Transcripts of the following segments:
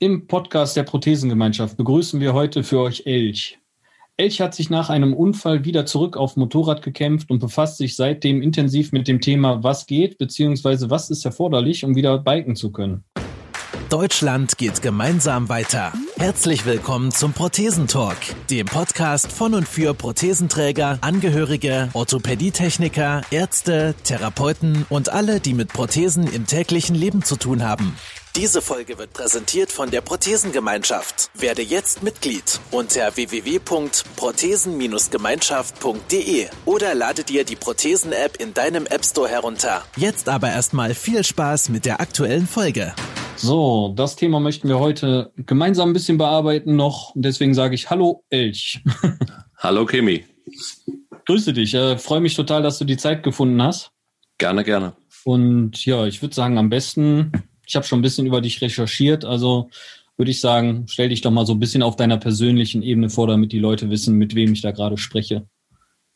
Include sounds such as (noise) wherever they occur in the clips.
Im Podcast der Prothesengemeinschaft begrüßen wir heute für euch Elch. Elch hat sich nach einem Unfall wieder zurück auf Motorrad gekämpft und befasst sich seitdem intensiv mit dem Thema, was geht, beziehungsweise was ist erforderlich, um wieder biken zu können. Deutschland geht gemeinsam weiter. Herzlich willkommen zum Prothesentalk, dem Podcast von und für Prothesenträger, Angehörige, Orthopädietechniker, Ärzte, Therapeuten und alle, die mit Prothesen im täglichen Leben zu tun haben. Diese Folge wird präsentiert von der Prothesengemeinschaft. Werde jetzt Mitglied unter www.prothesen-gemeinschaft.de oder lade dir die Prothesen-App in deinem App Store herunter. Jetzt aber erstmal viel Spaß mit der aktuellen Folge. So, das Thema möchten wir heute gemeinsam ein bisschen bearbeiten noch. Deswegen sage ich Hallo Elch. (laughs) Hallo Kimi. Grüße dich. Äh, Freue mich total, dass du die Zeit gefunden hast. Gerne, gerne. Und ja, ich würde sagen, am besten ich habe schon ein bisschen über dich recherchiert, also würde ich sagen, stell dich doch mal so ein bisschen auf deiner persönlichen Ebene vor, damit die Leute wissen, mit wem ich da gerade spreche.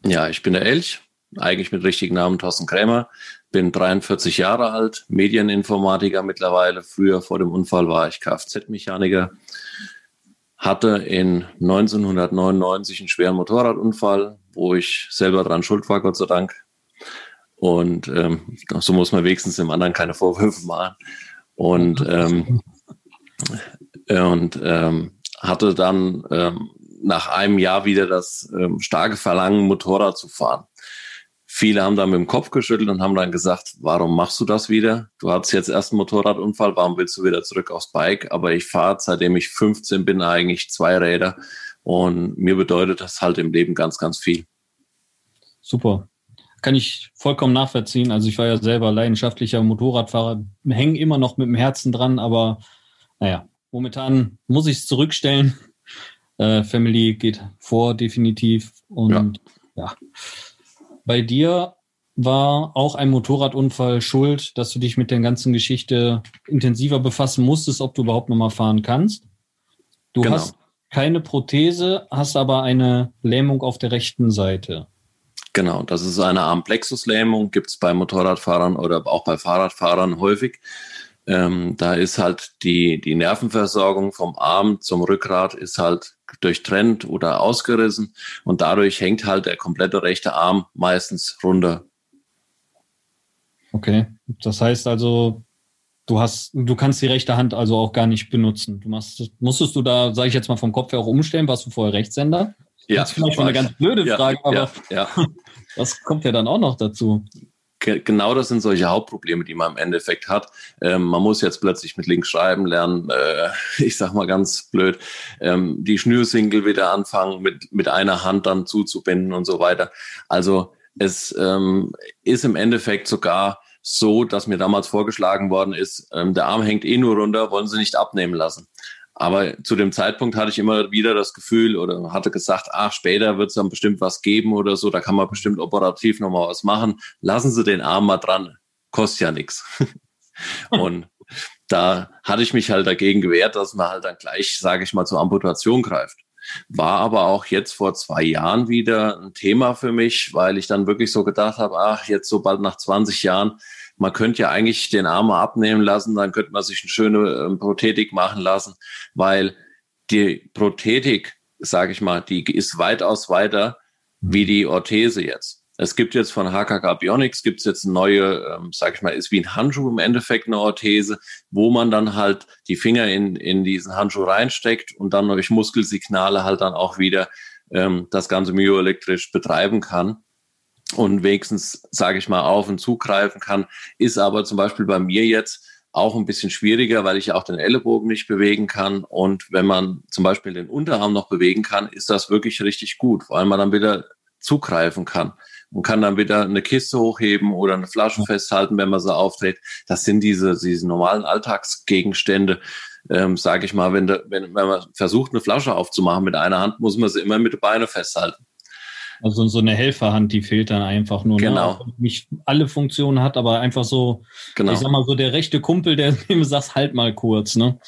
Ja, ich bin der Elch, eigentlich mit richtigen Namen Thorsten Krämer, bin 43 Jahre alt, Medieninformatiker mittlerweile. Früher vor dem Unfall war ich Kfz-Mechaniker, hatte in 1999 einen schweren Motorradunfall, wo ich selber dran schuld war, Gott sei Dank. Und ähm, so muss man wenigstens dem anderen keine Vorwürfe machen und, ähm, und ähm, hatte dann ähm, nach einem Jahr wieder das ähm, starke Verlangen, Motorrad zu fahren. Viele haben dann mit dem Kopf geschüttelt und haben dann gesagt, warum machst du das wieder? Du hattest jetzt erst einen Motorradunfall, warum willst du wieder zurück aufs Bike? Aber ich fahre, seitdem ich 15 bin, eigentlich zwei Räder und mir bedeutet das halt im Leben ganz, ganz viel. Super kann ich vollkommen nachvollziehen. Also ich war ja selber leidenschaftlicher Motorradfahrer, hänge immer noch mit dem Herzen dran, aber naja, momentan muss ich es zurückstellen. (laughs) Äh, Family geht vor, definitiv. Und ja. ja. Bei dir war auch ein Motorradunfall schuld, dass du dich mit der ganzen Geschichte intensiver befassen musstest, ob du überhaupt nochmal fahren kannst. Du genau. hast keine Prothese, hast aber eine Lähmung auf der rechten Seite. Genau, das ist eine Armplexuslähmung, gibt es bei Motorradfahrern oder auch bei Fahrradfahrern häufig. Ähm, da ist halt die, die Nervenversorgung vom Arm zum Rückgrat ist halt durchtrennt oder ausgerissen und dadurch hängt halt der komplette rechte Arm meistens runter. Okay, das heißt also, du hast, du kannst die rechte Hand also auch gar nicht benutzen. Du machst, musstest du da, sage ich jetzt mal vom Kopf her auch umstellen, warst du vorher Rechtshänder? Ja, das ist vielleicht schon eine ganz blöde Frage, ja, aber ja, ja. (laughs) das kommt ja dann auch noch dazu. Genau das sind solche Hauptprobleme, die man im Endeffekt hat. Ähm, man muss jetzt plötzlich mit links schreiben lernen. Äh, (laughs) ich sag mal ganz blöd, ähm, die Schnürsinkel wieder anfangen, mit, mit einer Hand dann zuzubinden und so weiter. Also es ähm, ist im Endeffekt sogar so, dass mir damals vorgeschlagen worden ist, ähm, der Arm hängt eh nur runter, wollen Sie nicht abnehmen lassen. Aber zu dem Zeitpunkt hatte ich immer wieder das Gefühl oder hatte gesagt, ach, später wird es dann bestimmt was geben oder so, da kann man bestimmt operativ nochmal was machen. Lassen Sie den Arm mal dran, kostet ja nichts. (laughs) Und da hatte ich mich halt dagegen gewehrt, dass man halt dann gleich, sage ich mal, zur Amputation greift. War aber auch jetzt vor zwei Jahren wieder ein Thema für mich, weil ich dann wirklich so gedacht habe, ach, jetzt so bald nach 20 Jahren, man könnte ja eigentlich den Arm abnehmen lassen, dann könnte man sich eine schöne ähm, Prothetik machen lassen, weil die Prothetik, sage ich mal, die ist weitaus weiter wie die Orthese jetzt. Es gibt jetzt von HKK Bionics gibt es jetzt eine neue, ähm, sag ich mal, ist wie ein Handschuh im Endeffekt eine Orthese, wo man dann halt die Finger in, in diesen Handschuh reinsteckt und dann durch Muskelsignale halt dann auch wieder ähm, das Ganze myoelektrisch betreiben kann und wenigstens, sage ich mal, auf und zugreifen kann, ist aber zum Beispiel bei mir jetzt auch ein bisschen schwieriger, weil ich auch den Ellenbogen nicht bewegen kann. Und wenn man zum Beispiel den Unterarm noch bewegen kann, ist das wirklich richtig gut, weil man dann wieder zugreifen kann und kann dann wieder eine Kiste hochheben oder eine Flasche festhalten, wenn man sie aufdreht. Das sind diese, diese normalen Alltagsgegenstände. Ähm, sage ich mal, wenn, de, wenn, wenn man versucht, eine Flasche aufzumachen mit einer Hand, muss man sie immer mit den Beinen festhalten. Also so eine Helferhand, die fehlt dann einfach nur. Ne? Genau. Ne? Nicht alle Funktionen hat, aber einfach so, genau. ich sag mal so der rechte Kumpel, der (laughs) dem sagt, halt mal kurz, ne?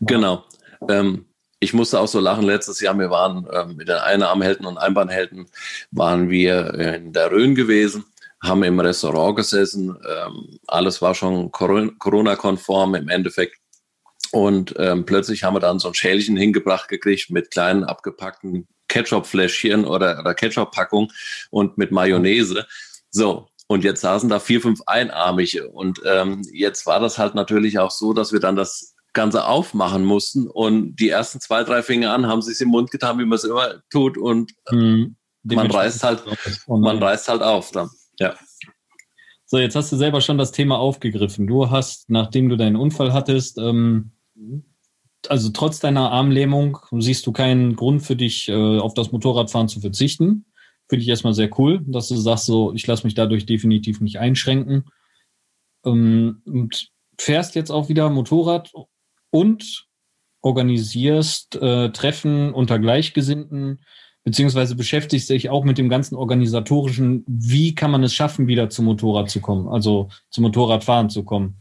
Genau. Ähm, ich musste auch so lachen. Letztes Jahr, wir waren ähm, mit den Einarmhelden und Einbahnhelden, waren wir in der Rhön gewesen, haben im Restaurant gesessen. Ähm, alles war schon Corona-konform im Endeffekt. Und ähm, plötzlich haben wir dann so ein Schälchen hingebracht gekriegt mit kleinen abgepackten Ketchup-Fläschchen oder, oder Ketchup-Packung und mit Mayonnaise. So, und jetzt saßen da vier, fünf Einarmige. Und ähm, jetzt war das halt natürlich auch so, dass wir dann das Ganze aufmachen mussten. Und die ersten zwei, drei Finger an haben sich im Mund getan, wie man es immer tut. Und mhm. man reißt halt, man reißt halt auf dann. Ja. So, jetzt hast du selber schon das Thema aufgegriffen. Du hast, nachdem du deinen Unfall hattest, ähm, also trotz deiner Armlähmung siehst du keinen Grund für dich, äh, auf das Motorradfahren zu verzichten. Finde ich erstmal sehr cool, dass du sagst, so, ich lasse mich dadurch definitiv nicht einschränken. Ähm, und fährst jetzt auch wieder Motorrad und organisierst äh, Treffen unter Gleichgesinnten, beziehungsweise beschäftigst dich auch mit dem ganzen organisatorischen, wie kann man es schaffen, wieder zum Motorrad zu kommen, also zum Motorradfahren zu kommen.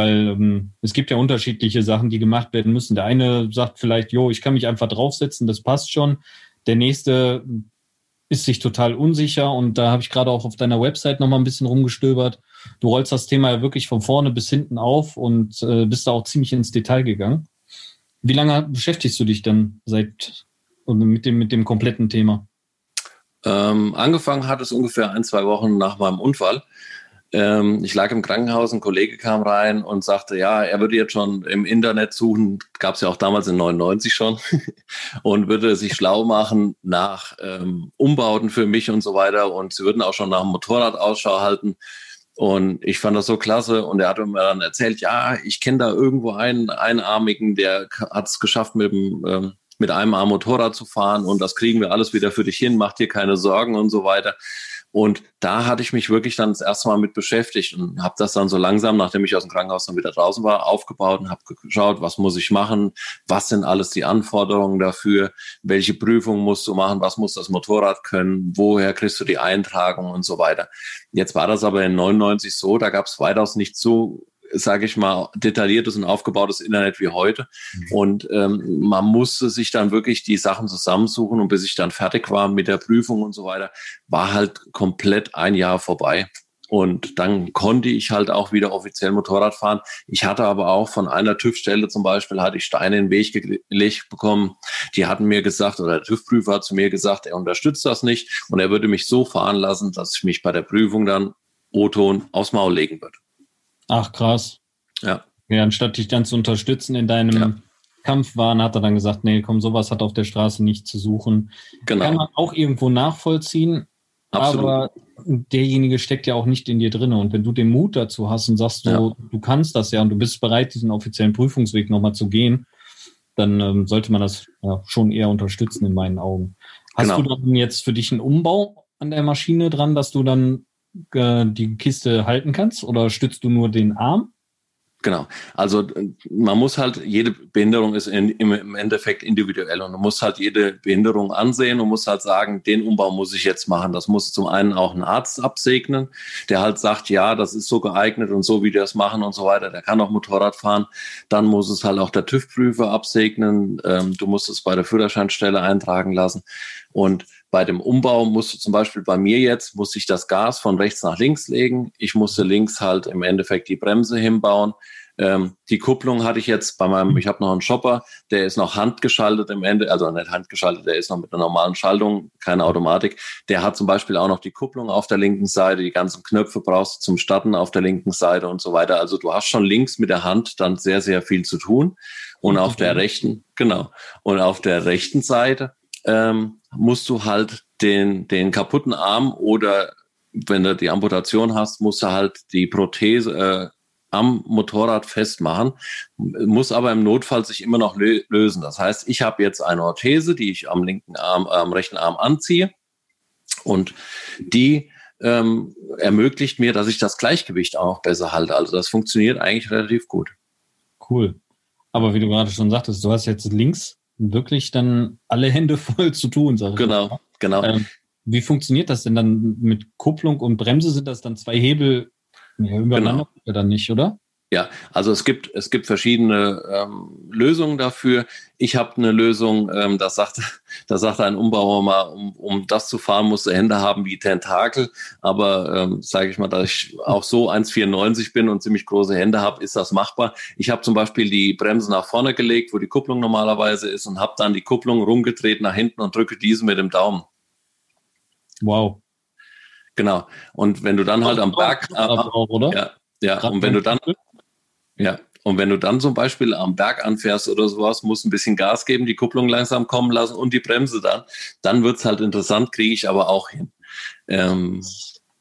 Weil ähm, es gibt ja unterschiedliche Sachen, die gemacht werden müssen. Der eine sagt vielleicht, jo, ich kann mich einfach draufsetzen, das passt schon. Der nächste ist sich total unsicher und da habe ich gerade auch auf deiner Website nochmal ein bisschen rumgestöbert du rollst das Thema ja wirklich von vorne bis hinten auf und äh, bist da auch ziemlich ins Detail gegangen. Wie lange beschäftigst du dich denn seit mit dem, mit dem kompletten Thema? Ähm, angefangen hat es ungefähr ein, zwei Wochen nach meinem Unfall. Ähm, ich lag im Krankenhaus, ein Kollege kam rein und sagte, ja, er würde jetzt schon im Internet suchen, gab es ja auch damals in 99 schon, (laughs) und würde sich schlau machen nach ähm, Umbauten für mich und so weiter. Und sie würden auch schon nach dem Motorrad Ausschau halten. Und ich fand das so klasse. Und er hat mir dann erzählt, ja, ich kenne da irgendwo einen Einarmigen, der hat es geschafft, mit, dem, ähm, mit einem Arm Motorrad zu fahren. Und das kriegen wir alles wieder für dich hin, mach dir keine Sorgen und so weiter. Und da hatte ich mich wirklich dann das erste Mal mit beschäftigt und habe das dann so langsam, nachdem ich aus dem Krankenhaus dann wieder draußen war, aufgebaut und habe geschaut, was muss ich machen, was sind alles die Anforderungen dafür, welche Prüfungen musst du machen, was muss das Motorrad können, woher kriegst du die Eintragung und so weiter. Jetzt war das aber in 99 so, da gab es weitaus nicht so sage ich mal, detailliertes und aufgebautes Internet wie heute. Mhm. Und ähm, man musste sich dann wirklich die Sachen zusammensuchen und bis ich dann fertig war mit der Prüfung und so weiter, war halt komplett ein Jahr vorbei. Und dann konnte ich halt auch wieder offiziell Motorrad fahren. Ich hatte aber auch von einer TÜV-Stelle zum Beispiel, hatte ich Steine in den Weg gelegt bekommen. Die hatten mir gesagt, oder der TÜV-Prüfer hat zu mir gesagt, er unterstützt das nicht und er würde mich so fahren lassen, dass ich mich bei der Prüfung dann O-Ton aufs Maul legen würde. Ach, krass. Ja. Ja, anstatt dich dann zu unterstützen in deinem ja. Kampfwahn, hat er dann gesagt, nee, komm, sowas hat auf der Straße nicht zu suchen. Genau. Kann man auch irgendwo nachvollziehen, Absolut. aber derjenige steckt ja auch nicht in dir drin. Und wenn du den Mut dazu hast und sagst, ja. du kannst das ja und du bist bereit, diesen offiziellen Prüfungsweg nochmal zu gehen, dann ähm, sollte man das ja, schon eher unterstützen in meinen Augen. Hast genau. du dann jetzt für dich einen Umbau an der Maschine dran, dass du dann äh, die Kiste halten kannst oder stützt du nur den Arm? Genau. Also man muss halt, jede Behinderung ist in, im Endeffekt individuell und man muss halt jede Behinderung ansehen und muss halt sagen, den Umbau muss ich jetzt machen. Das muss zum einen auch ein Arzt absegnen, der halt sagt, ja, das ist so geeignet und so, wie die das machen und so weiter. Der kann auch Motorrad fahren. Dann muss es halt auch der TÜV-Prüfer absegnen. Ähm, du musst es bei der Führerscheinstelle eintragen lassen. Und bei dem Umbau musste zum Beispiel bei mir jetzt, musste ich das Gas von rechts nach links legen. Ich musste links halt im Endeffekt die Bremse hinbauen. Ähm, die Kupplung hatte ich jetzt bei meinem, ich habe noch einen Shopper, der ist noch handgeschaltet im Ende, also nicht handgeschaltet, der ist noch mit einer normalen Schaltung, keine Automatik. Der hat zum Beispiel auch noch die Kupplung auf der linken Seite, die ganzen Knöpfe brauchst du zum Starten auf der linken Seite und so weiter. Also du hast schon links mit der Hand dann sehr, sehr viel zu tun. Und auf der rechten, genau, und auf der rechten Seite ähm, musst du halt den, den kaputten Arm oder wenn du die Amputation hast, musst du halt die Prothese äh, am Motorrad festmachen, muss aber im Notfall sich immer noch lösen. Das heißt, ich habe jetzt eine Orthese, die ich am linken Arm, am rechten Arm anziehe und die ähm, ermöglicht mir, dass ich das Gleichgewicht auch noch besser halte. Also das funktioniert eigentlich relativ gut. Cool. Aber wie du gerade schon sagtest, du hast jetzt links wirklich dann alle Hände voll zu tun, sag ich Genau, mal. genau. Ähm, wie funktioniert das denn dann mit Kupplung und Bremse? Sind das dann zwei Hebel ja, übereinander genau. dann nicht, oder? Ja, also es gibt, es gibt verschiedene ähm, Lösungen dafür. Ich habe eine Lösung, ähm, das sagt, (laughs) da sagt ein Umbauer mal, um, um das zu fahren, musst du Hände haben wie Tentakel. Aber ähm, sage ich mal, da ich auch so 1,94 bin und ziemlich große Hände habe, ist das machbar. Ich habe zum Beispiel die Bremse nach vorne gelegt, wo die Kupplung normalerweise ist, und habe dann die Kupplung rumgedreht nach hinten und drücke diese mit dem Daumen. Wow. Genau. Und wenn du dann halt am Berg, äh, oder? Ja, ja. Und wenn du dann ja, und wenn du dann zum Beispiel am Berg anfährst oder sowas, musst ein bisschen Gas geben, die Kupplung langsam kommen lassen und die Bremse dann, dann wird's halt interessant, kriege ich aber auch hin. Ähm,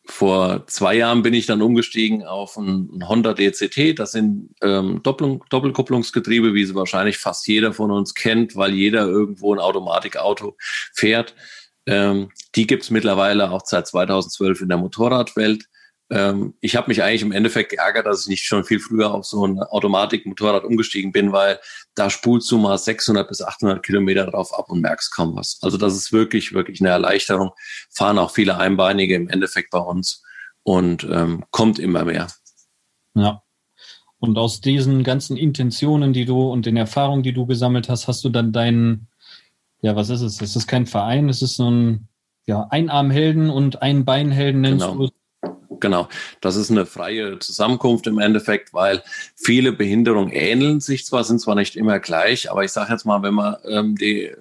vor zwei Jahren bin ich dann umgestiegen auf ein, Honda DCT. Das sind ähm, Doppel Doppelkupplungsgetriebe, wie sie wahrscheinlich fast jeder von uns kennt, weil jeder irgendwo ein Automatikauto fährt. Ähm, die gibt's mittlerweile auch seit 2012 in der Motorradwelt ähm, ich habe mich eigentlich im Endeffekt geärgert, dass ich nicht schon viel früher auf so ein Automatikmotorrad umgestiegen bin, weil da spulst du mal 600 bis 800 Kilometer drauf ab und merkst kaum was. Also das ist wirklich, wirklich eine Erleichterung. Fahren auch viele Einbeinige im Endeffekt bei uns und ähm, kommt immer mehr. Ja. Und aus diesen ganzen Intentionen, die du und den Erfahrungen, die du gesammelt hast, hast du dann deinen, ja, was ist es? Es ist kein Verein, es ist so ein ja, Einarmhelden und Einbeinhelden nennst genau. du Genau, das ist eine freie Zusammenkunft im Endeffekt, weil viele Behinderungen ähneln sich zwar, sind zwar nicht immer gleich, aber ich sage jetzt mal, wenn man ähm, die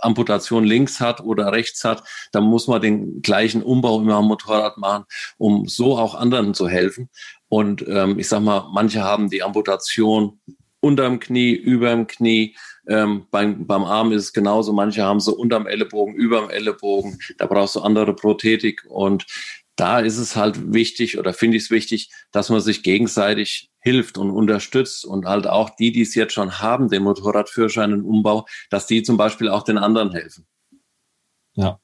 Amputation links hat oder rechts hat, dann muss man den gleichen Umbau immer am Motorrad machen, um so auch anderen zu helfen. Und ähm, ich sag mal, manche haben die Amputation unterm Knie, überm Knie, ähm, beim, beim Arm ist es genauso. Manche haben so unterm Ellenbogen, überm Ellenbogen. Da brauchst du andere Prothetik. Und da ist es halt wichtig oder finde ich es wichtig, dass man sich gegenseitig hilft und unterstützt und halt auch die, die es jetzt schon haben, den Motorradführerschein und Umbau, dass die zum Beispiel auch den anderen helfen. Ja,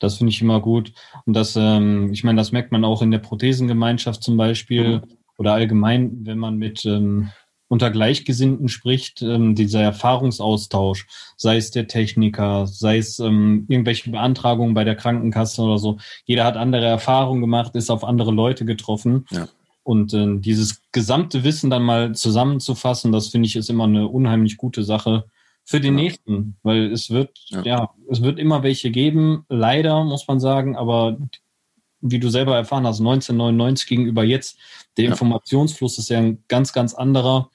das finde ich immer gut. Und das, ähm, ich meine, das merkt man auch in der Prothesengemeinschaft zum Beispiel mhm. oder allgemein, wenn man mit ähm, unter Gleichgesinnten spricht, ähm, dieser Erfahrungsaustausch, sei es der Techniker, sei es ähm, irgendwelche Beantragungen bei der Krankenkasse oder so. Jeder hat andere Erfahrungen gemacht, ist auf andere Leute getroffen. Ja. Und äh, dieses gesamte Wissen dann mal zusammenzufassen, das finde ich ist immer eine unheimlich gute Sache für den ja. nächsten, weil es wird, ja. ja, es wird immer welche geben, leider muss man sagen, aber wie du selber erfahren hast, 1999 gegenüber jetzt, der Informationsfluss ist ja ein ganz, ganz anderer.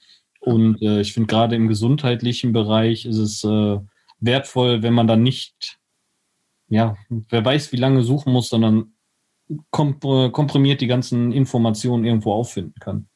Und äh, ich finde gerade im gesundheitlichen Bereich ist es äh, wertvoll, wenn man dann nicht, ja, wer weiß, wie lange suchen muss, sondern komp äh, komprimiert die ganzen Informationen irgendwo auffinden kann.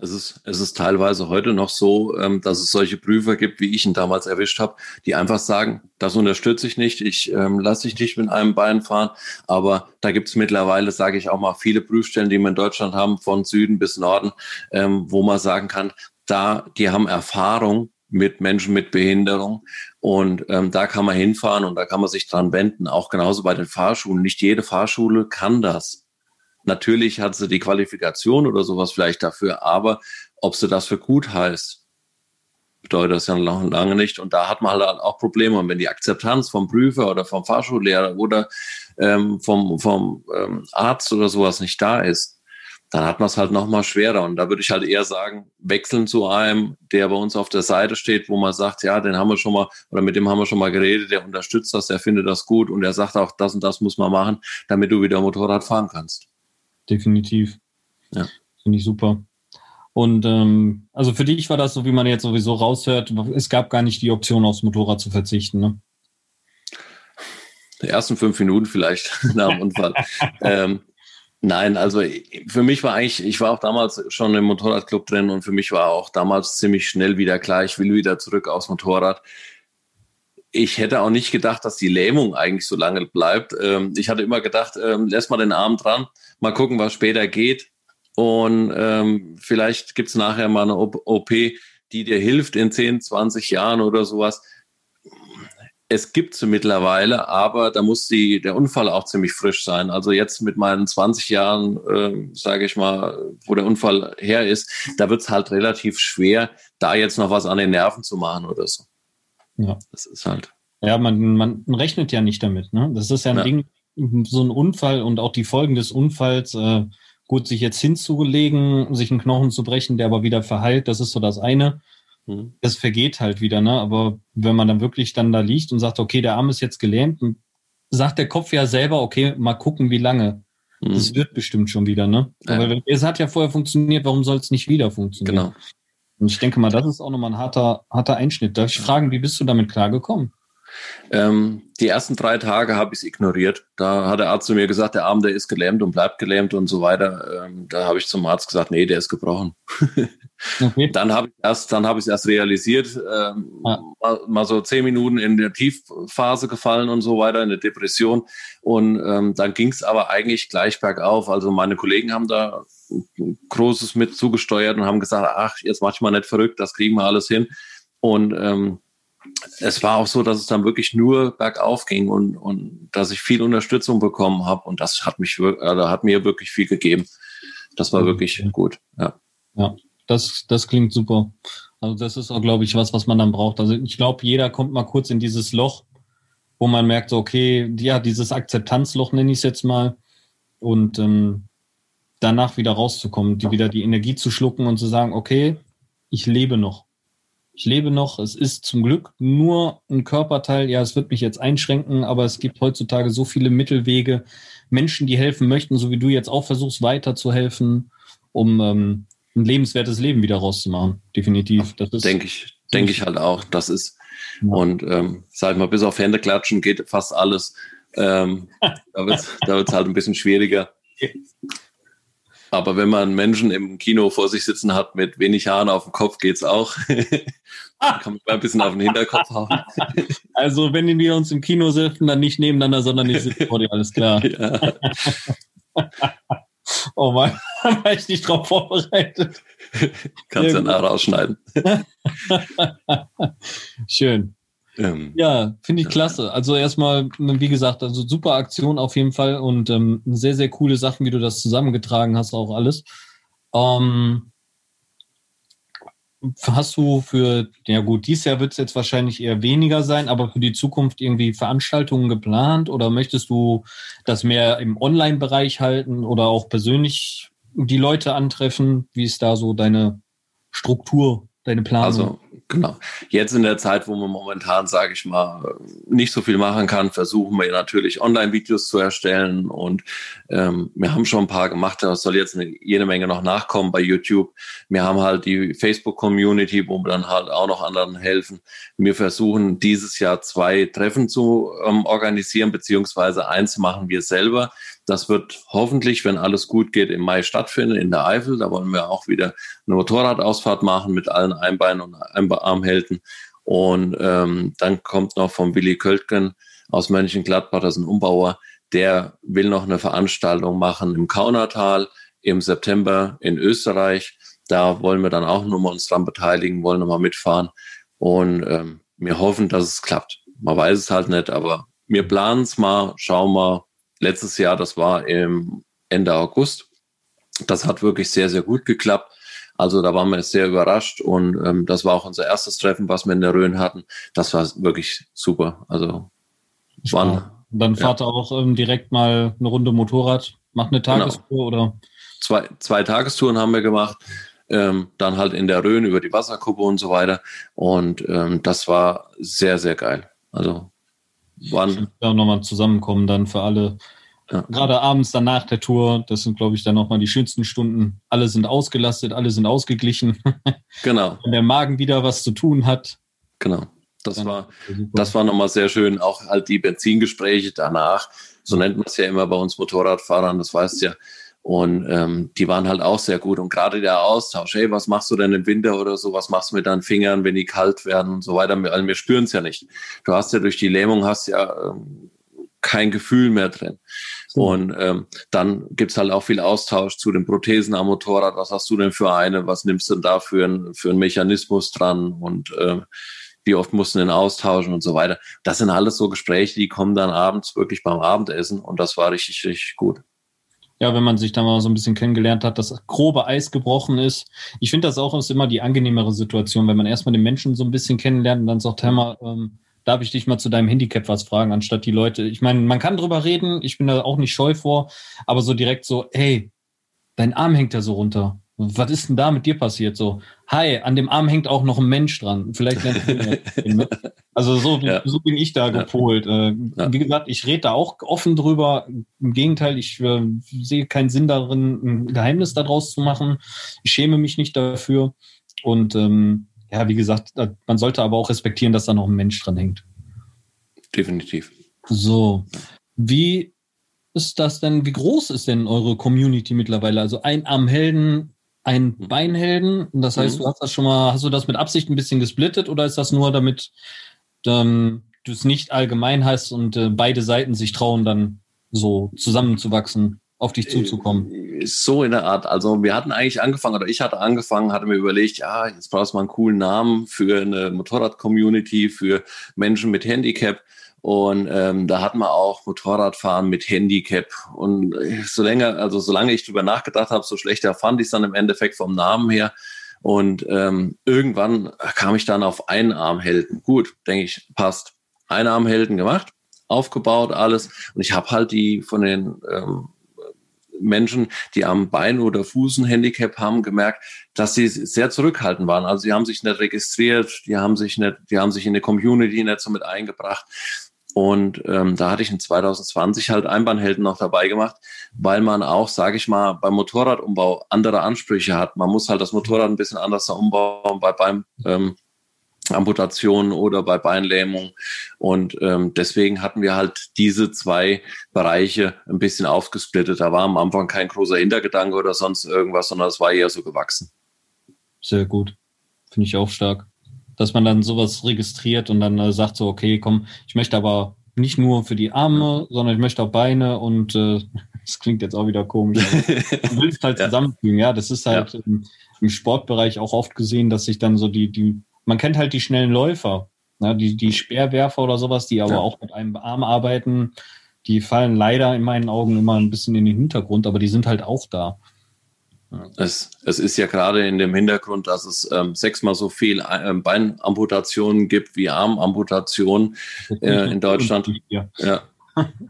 Es ist, es ist teilweise heute noch so, ähm, dass es solche Prüfer gibt, wie ich ihn damals erwischt habe, die einfach sagen, das unterstütze ich nicht, ich ähm, lasse dich nicht mit einem Bein fahren. Aber da gibt es mittlerweile, sage ich auch mal, viele Prüfstellen, die wir in Deutschland haben, von Süden bis Norden, ähm, wo man sagen kann, da, die haben Erfahrung mit Menschen mit Behinderung und ähm, da kann man hinfahren und da kann man sich dran wenden. Auch genauso bei den Fahrschulen. Nicht jede Fahrschule kann das. Natürlich hat sie die Qualifikation oder sowas vielleicht dafür, aber ob sie das für gut heißt, bedeutet das ja noch lange nicht. Und da hat man halt auch Probleme. Und wenn die Akzeptanz vom Prüfer oder vom Fahrschullehrer oder ähm, vom, vom ähm, Arzt oder sowas nicht da ist, dann hat man es halt noch mal schwerer. Und da würde ich halt eher sagen, wechseln zu einem, der bei uns auf der Seite steht, wo man sagt, ja, den haben wir schon mal, oder mit dem haben wir schon mal geredet, der unterstützt das, der findet das gut und der sagt auch, das und das muss man machen, damit du wieder Motorrad fahren kannst. Definitiv. Ja. Finde ich super. Und ähm, also für dich war das, so wie man jetzt sowieso raushört, es gab gar nicht die Option, aufs Motorrad zu verzichten, ne? Die ersten fünf Minuten vielleicht (laughs) nach dem Unfall. (laughs) ähm, Nein, also für mich war eigentlich, ich war auch damals schon im Motorradclub drin und für mich war auch damals ziemlich schnell wieder klar, ich will wieder zurück aufs Motorrad. Ich hätte auch nicht gedacht, dass die Lähmung eigentlich so lange bleibt. Ähm, ich hatte immer gedacht, ähm, lässt mal den Arm dran, mal gucken, was später geht. Und ähm, vielleicht gibt's nachher mal eine OP, die dir hilft in 10, 20 Jahren oder sowas es gibt sie mittlerweile, aber da muss die, der Unfall auch ziemlich frisch sein. Also jetzt mit meinen 20 Jahren, äh, sage ich mal, wo der Unfall her ist, da wird es halt relativ schwer, da jetzt noch was an den Nerven zu machen oder so. Ja. Das ist halt. Ja, man, man rechnet ja nicht damit. Ne? Das ist ja ein ja. Ding, so ein Unfall und auch die Folgen des Unfalls. Äh, gut, sich jetzt hinzulegen, sich einen Knochen zu brechen, der aber wieder verheilt, das ist so das eine. Mhm. Das vergeht halt wieder, ne? Aber wenn man dann wirklich dann da liegt und sagt, okay, der Arm ist jetzt gelähmt, sagt der Kopf ja selber, okay, mal gucken, wie lange. Mhm. Das wird bestimmt schon wieder, ne? Ja. Aber es hat ja vorher funktioniert, warum soll es nicht wieder funktionieren? Genau. Und ich denke mal, das ist auch nochmal ein harter, harter Einschnitt. Darf ich fragen, wie bist du damit klargekommen? Ähm, die ersten drei Tage habe ich es ignoriert. Da hat der Arzt zu mir gesagt, der Arm, der ist gelähmt und bleibt gelähmt und so weiter. Ähm, da habe ich zum Arzt gesagt, nee, der ist gebrochen. (laughs) okay. Dann habe ich erst, dann habe ich es erst realisiert, ähm, ah. mal, mal, so zehn Minuten in der Tiefphase gefallen und so weiter, in der Depression. Und ähm, dann ging es aber eigentlich gleich bergauf. Also meine Kollegen haben da Großes mit zugesteuert und haben gesagt, ach, jetzt mach ich mal nicht verrückt, das kriegen wir alles hin. Und ähm, es war auch so, dass es dann wirklich nur bergauf ging und, und dass ich viel Unterstützung bekommen habe und das hat mich also hat mir wirklich viel gegeben. Das war wirklich gut. Ja. Ja, das, das klingt super. Also das ist auch, glaube ich, was, was man dann braucht. Also ich glaube, jeder kommt mal kurz in dieses Loch, wo man merkt, okay, ja, dieses Akzeptanzloch nenne ich es jetzt mal. Und ähm, danach wieder rauszukommen, die wieder die Energie zu schlucken und zu sagen, okay, ich lebe noch ich lebe noch, es ist zum Glück nur ein Körperteil, ja, es wird mich jetzt einschränken, aber es gibt heutzutage so viele Mittelwege, Menschen, die helfen möchten, so wie du jetzt auch versuchst, weiterzuhelfen, um ähm, ein lebenswertes Leben wieder rauszumachen. Definitiv. Das ist denke ich, denke ich halt auch. Das ist ja. und ähm, sag ich mal, bis auf Hände klatschen geht fast alles. Ähm, (laughs) da wird wird's halt ein bisschen schwieriger. Aber wenn man Menschen im Kino vor sich sitzen hat mit wenig Haaren auf dem Kopf, geht's auch. (laughs) kann man ein bisschen auf den Hinterkopf hauen. (laughs) Also wenn wir uns im Kino sitzen, dann nicht nebeneinander, sondern nicht sitzen vor dir, alles klar. (laughs) Ja. oh Mann, da war ich nicht drauf vorbereitet. Kannst ja nachher rausschneiden. Schön. Ähm, ja, finde ich klasse. Also erstmal, wie gesagt, also super Aktion auf jeden Fall und ähm, sehr, sehr coole Sachen, wie du das zusammengetragen hast, auch alles. Ähm, hast du für, ja gut, dieses Jahr wird es jetzt wahrscheinlich eher weniger sein, aber für die Zukunft irgendwie Veranstaltungen geplant oder möchtest du das mehr im Online-Bereich halten oder auch persönlich die Leute antreffen? Wie ist da so deine Struktur, deine Planung? Also Genau. Jetzt in der Zeit, wo man momentan, sage ich mal, nicht so viel machen kann, versuchen wir natürlich Online-Videos zu erstellen und ähm, wir haben schon ein paar gemacht, da soll jetzt eine, jede Menge noch nachkommen bei YouTube. Wir haben halt die Facebook-Community, wo wir dann halt auch noch anderen helfen. Wir versuchen dieses Jahr zwei Treffen zu ähm, organisieren, beziehungsweise eins machen wir selber. Das wird hoffentlich, wenn alles gut geht, im Mai stattfinden in der Eifel. Da wollen wir auch wieder eine Motorradausfahrt machen mit allen Einbeinen und Einarmhelden. Und ähm, dann kommt noch vom Willi Költgen aus Mönchengladbach, das ist ein Umbauer, der will noch eine Veranstaltung machen im Kaunertal im September in Österreich. Da wollen wir dann auch nochmal uns dran beteiligen, wollen nochmal mitfahren. Und ähm, wir hoffen, dass es klappt. Man weiß es halt nicht, aber wir planen es mal, schauen mal, letztes Jahr, das war im Ende August. Das hat wirklich sehr, sehr gut geklappt. Also da waren wir sehr überrascht und ähm, das war auch unser erstes Treffen, was wir in der Rhön hatten. Das war wirklich super. Also waren, ja. dann fahrt ja. auch ähm, direkt mal eine Runde Motorrad, macht eine genau. Tagestour genau. oder? Zwei, zwei Tagestouren haben wir gemacht. Ähm, dann halt in der Rhön über die Wasserkuppe und so weiter. Und ähm, das war sehr, sehr geil. Also wann. Ja, nochmal zusammenkommen dann für alle. Ja. Gerade abends dann nach der Tour, das sind, glaube ich, dann nochmal die schönsten Stunden. Alle sind ausgelastet, alle sind ausgeglichen. (laughs) Genau. Wenn der Magen wieder was zu tun hat. Genau. Das war, das war nochmal sehr schön. Auch halt die Benzingespräche danach. So nennt man es ja immer bei uns Motorradfahrern, das weißt ja. Und ähm, die waren halt auch sehr gut. Und gerade der Austausch, hey, was machst du denn im Winter oder so, was machst du mit deinen Fingern, wenn die kalt werden und so weiter. Wir, also wir spüren es ja nicht. Du hast ja durch die Lähmung hast ja ähm, kein Gefühl mehr drin. So. Und ähm, dann gibt's halt auch viel Austausch zu den Prothesen am Motorrad. Was hast du denn für eine? Was nimmst du denn da für, ein, für einen Mechanismus dran? Und äh, wie oft musst du den austauschen und so weiter. Das sind alles so Gespräche, die kommen dann abends wirklich beim Abendessen und das war richtig, richtig gut ja, wenn man sich da mal so ein bisschen kennengelernt hat, das grobe Eis gebrochen ist. Ich finde das auch ist immer die angenehmere Situation, wenn man erstmal den Menschen so ein bisschen kennenlernt und dann sagt, hör mal, ähm, darf ich dich mal zu deinem Handicap was fragen, anstatt die Leute. Ich meine, man kann drüber reden, ich bin da auch nicht scheu vor, aber so direkt so, hey, dein Arm hängt ja so runter. Was ist denn da mit dir passiert? So, hi, an dem Arm hängt auch noch ein Mensch dran. Vielleicht (laughs) Also so, ja. so bin ich da ja. gepolt. Äh, ja. Wie gesagt, ich rede da auch offen drüber. Im Gegenteil, ich äh, sehe keinen Sinn darin, ein Geheimnis daraus zu machen. Ich schäme mich nicht dafür. Und ähm, ja, wie gesagt, man sollte aber auch respektieren, dass da noch ein Mensch dran hängt. Definitiv. So, wie ist das denn, wie groß ist denn eure Community mittlerweile? Also ein Armhelden, ein mhm. Beinhelden. Das heißt, mhm. du hast das schon mal, hast du das mit Absicht ein bisschen gesplittet oder ist das nur damit ähm, du es nicht allgemein hast und äh, beide Seiten sich trauen, dann so zusammenzuwachsen, auf dich zuzukommen? Äh, so in der Art. Also wir hatten eigentlich angefangen, oder ich hatte angefangen, hatte mir überlegt, ja, jetzt brauchst du mal einen coolen Namen für eine Motorrad-Community, für Menschen mit Handicap. Und ähm, da hatten wir auch Motorradfahren mit Handicap. Und so länger, also solange ich drüber nachgedacht habe, so schlechter fand ich es dann im Endeffekt vom Namen her. Und ähm, irgendwann kam ich dann auf Einarmhelden. Gut, denke ich, passt. Einarmhelden gemacht, aufgebaut, alles. Und ich habe halt die von den ähm, Menschen, die am Bein oder Fuß ein Handicap haben, gemerkt, dass sie sehr zurückhaltend waren. Also sie haben sich nicht registriert, die haben sich nicht, die haben sich in der Community nicht so mit eingebracht. Und ähm, da hatte ich in 2020 halt Einbahnhelden noch dabei gemacht, weil man auch, sage ich mal, beim Motorradumbau andere Ansprüche hat. Man muss halt das Motorrad ein bisschen anders umbauen bei beim ähm, Amputation oder bei Beinlähmung. Und ähm, deswegen hatten wir halt diese zwei Bereiche ein bisschen aufgesplittet. Da war am Anfang kein großer Hintergedanke oder sonst irgendwas, sondern es war eher so gewachsen. Sehr gut. Finde ich auch stark dass man dann sowas registriert und dann äh, sagt so, okay, komm, ich möchte aber nicht nur für die Arme, sondern ich möchte auch Beine und äh, (laughs) das klingt jetzt auch wieder komisch. (laughs) du willst halt ja. zusammenfügen, ja. Das ist halt ja. im, im, Sportbereich auch oft gesehen, dass sich dann so die, die, man kennt halt die schnellen Läufer, ne, die, die Speerwerfer oder sowas, die aber ja. auch mit einem Arm arbeiten, die fallen leider in meinen Augen immer ein bisschen in den Hintergrund, aber die sind halt auch da. Es, es ist ja gerade in dem Hintergrund, dass es ähm, sechsmal so viel ähm, Beinamputationen gibt wie Armamputationen äh, in (laughs) Deutschland. Ja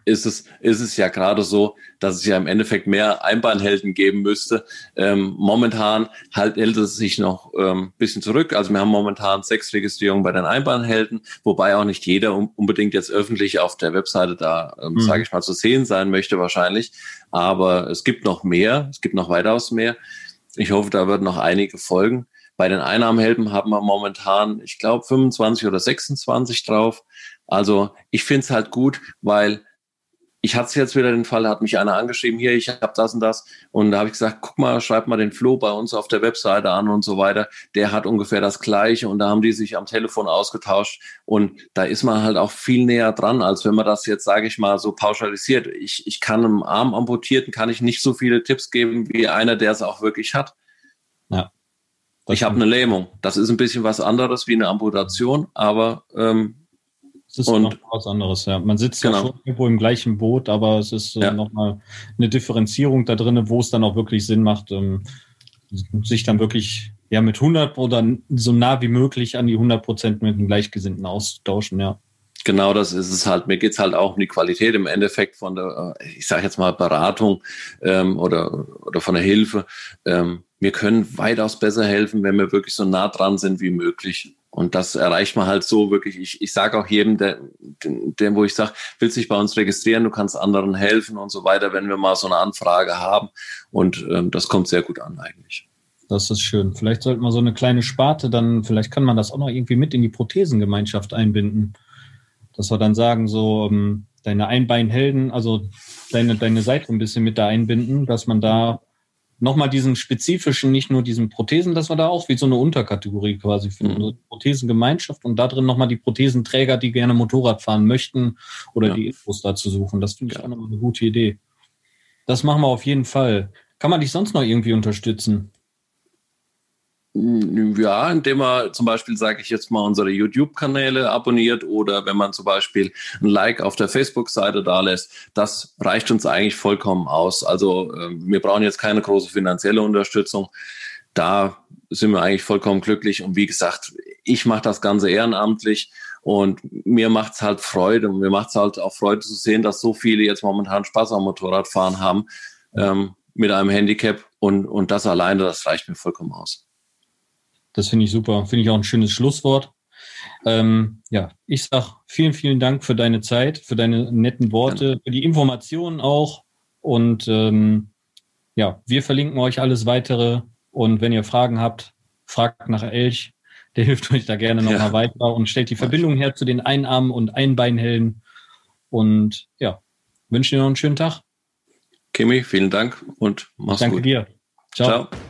ist es, ist es ja gerade so, dass es ja im Endeffekt mehr Einbahnhelden geben müsste. Ähm, momentan halt hält es sich noch ein ähm, bisschen zurück. Also wir haben momentan sechs Registrierungen bei den Einbahnhelden, wobei auch nicht jeder unbedingt jetzt öffentlich auf der Webseite da, ähm, mhm. sage ich mal, zu sehen sein möchte wahrscheinlich. Aber es gibt noch mehr, es gibt noch weitaus mehr. Ich hoffe, da wird noch einige folgen. Bei den Einnahmenhelden haben wir momentan, ich glaube, 25 oder 26 drauf. Also ich finde es halt gut, weil ich hatte jetzt wieder den Fall, hat mich einer angeschrieben, hier, ich habe das und das. Und da habe ich gesagt, guck mal, schreib mal den Flo bei uns auf der Webseite an und so weiter. Der hat ungefähr das Gleiche und da haben die sich am Telefon ausgetauscht. Und da ist man halt auch viel näher dran, als wenn man das jetzt, sage ich mal, so pauschalisiert. Ich, ich kann einem Arm amputierten, kann ich nicht so viele Tipps geben wie einer, der es auch wirklich hat. Ja. Ich habe eine Lähmung. Das ist ein bisschen was anderes wie eine Amputation, aber ähm, es ist und, noch was anderes, ja. Man sitzt genau. ja schon irgendwo im gleichen Boot, aber es ist äh, ja. nochmal eine Differenzierung da drin, wo es dann auch wirklich Sinn macht, ähm, sich dann wirklich ja mit 100 oder so nah wie möglich an die 100 Prozent mit den Gleichgesinnten auszutauschen, ja. Genau, das ist es halt. Mir geht's halt auch um die Qualität im Endeffekt von der, äh, ich sage jetzt mal Beratung ähm, oder, oder von der Hilfe. Ähm, wir können weitaus besser helfen, wenn wir wirklich so nah dran sind wie möglich. Und das erreicht man halt so wirklich. Ich, ich sage auch jedem, der, der, wo ich sage, willst dich bei uns registrieren, du kannst anderen helfen und so weiter, wenn wir mal so eine Anfrage haben. Und ähm, das kommt sehr gut an eigentlich. Das ist schön. Vielleicht sollte man so eine kleine Sparte dann, vielleicht kann man das auch noch irgendwie mit in die Prothesengemeinschaft einbinden. Dass wir dann sagen, so ähm, deine Einbeinhelden, also deine, deine Seite ein bisschen mit da einbinden, dass man da nochmal diesen spezifischen, nicht nur diesen Prothesen, das war da auch wie so eine Unterkategorie quasi für mhm. Prothesengemeinschaft und da drin nochmal die Prothesenträger, die gerne Motorrad fahren möchten oder ja. die Infos dazu suchen. Das finde ich ja. auch nochmal eine gute Idee. Das machen wir auf jeden Fall. Kann man dich sonst noch irgendwie unterstützen? Ja, indem man zum Beispiel, sage ich jetzt mal, unsere YouTube-Kanäle abonniert oder wenn man zum Beispiel ein Like auf der Facebook-Seite da lässt, das reicht uns eigentlich vollkommen aus. Also äh, wir brauchen jetzt keine große finanzielle Unterstützung. Da sind wir eigentlich vollkommen glücklich. Und wie gesagt, ich mache das Ganze ehrenamtlich und mir macht's halt Freude und mir macht's halt auch Freude zu sehen, dass so viele jetzt momentan Spaß am Motorradfahren haben ähm, mit einem Handicap Und, und das alleine, das reicht mir vollkommen aus. Das finde ich super. Finde ich auch ein schönes Schlusswort. Ähm, ja, ich sag vielen, vielen Dank für deine Zeit, für deine netten Worte, für die Informationen auch. Und ähm, ja, wir verlinken euch alles weitere. Und wenn ihr Fragen habt, fragt nach Elch. Der (laughs) hilft euch da gerne nochmal ja. weiter und stellt die Verbindung her zu den Einarm- und Einbeinhelden. Und ja, wünsche dir noch einen schönen Tag. Kimi, vielen Dank und mach's Danke gut. Danke dir. Ciao. Ciao.